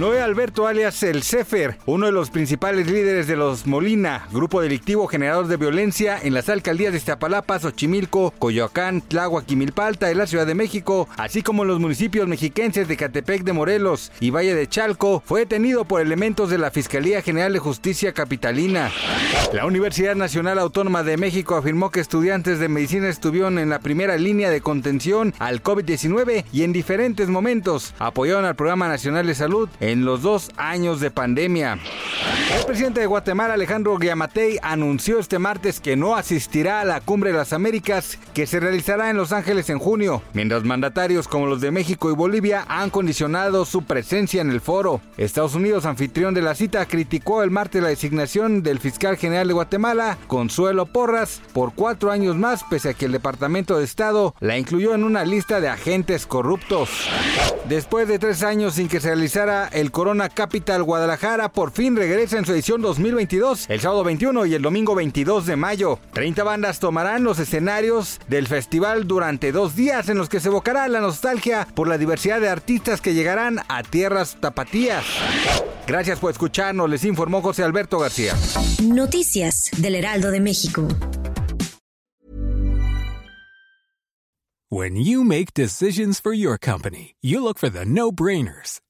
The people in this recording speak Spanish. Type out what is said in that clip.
Noé Alberto alias El Cefer, uno de los principales líderes de los Molina, grupo delictivo generador de violencia en las alcaldías de Iztapalapa, Xochimilco, Coyoacán, Tláhuac y Milpalta de la Ciudad de México, así como en los municipios mexiquenses de Catepec de Morelos y Valle de Chalco, fue detenido por elementos de la Fiscalía General de Justicia Capitalina. La Universidad Nacional Autónoma de México afirmó que estudiantes de medicina estuvieron en la primera línea de contención al COVID-19 y en diferentes momentos apoyaron al Programa Nacional de Salud los dos años de pandemia. El presidente de Guatemala, Alejandro Giamatei, anunció este martes que no asistirá a la Cumbre de las Américas que se realizará en Los Ángeles en junio, mientras mandatarios como los de México y Bolivia han condicionado su presencia en el foro. Estados Unidos, anfitrión de la cita, criticó el martes la designación del fiscal general de Guatemala, Consuelo Porras, por cuatro años más, pese a que el Departamento de Estado la incluyó en una lista de agentes corruptos. Después de tres años sin que se realizara el Corona Capital Guadalajara por fin regresa en su edición 2022, el sábado 21 y el domingo 22 de mayo. 30 bandas tomarán los escenarios del festival durante dos días en los que se evocará la nostalgia por la diversidad de artistas que llegarán a tierras tapatías. Gracias por escucharnos, les informó José Alberto García. Noticias del Heraldo de México. When you make decisions for your company, you look for the no-brainers.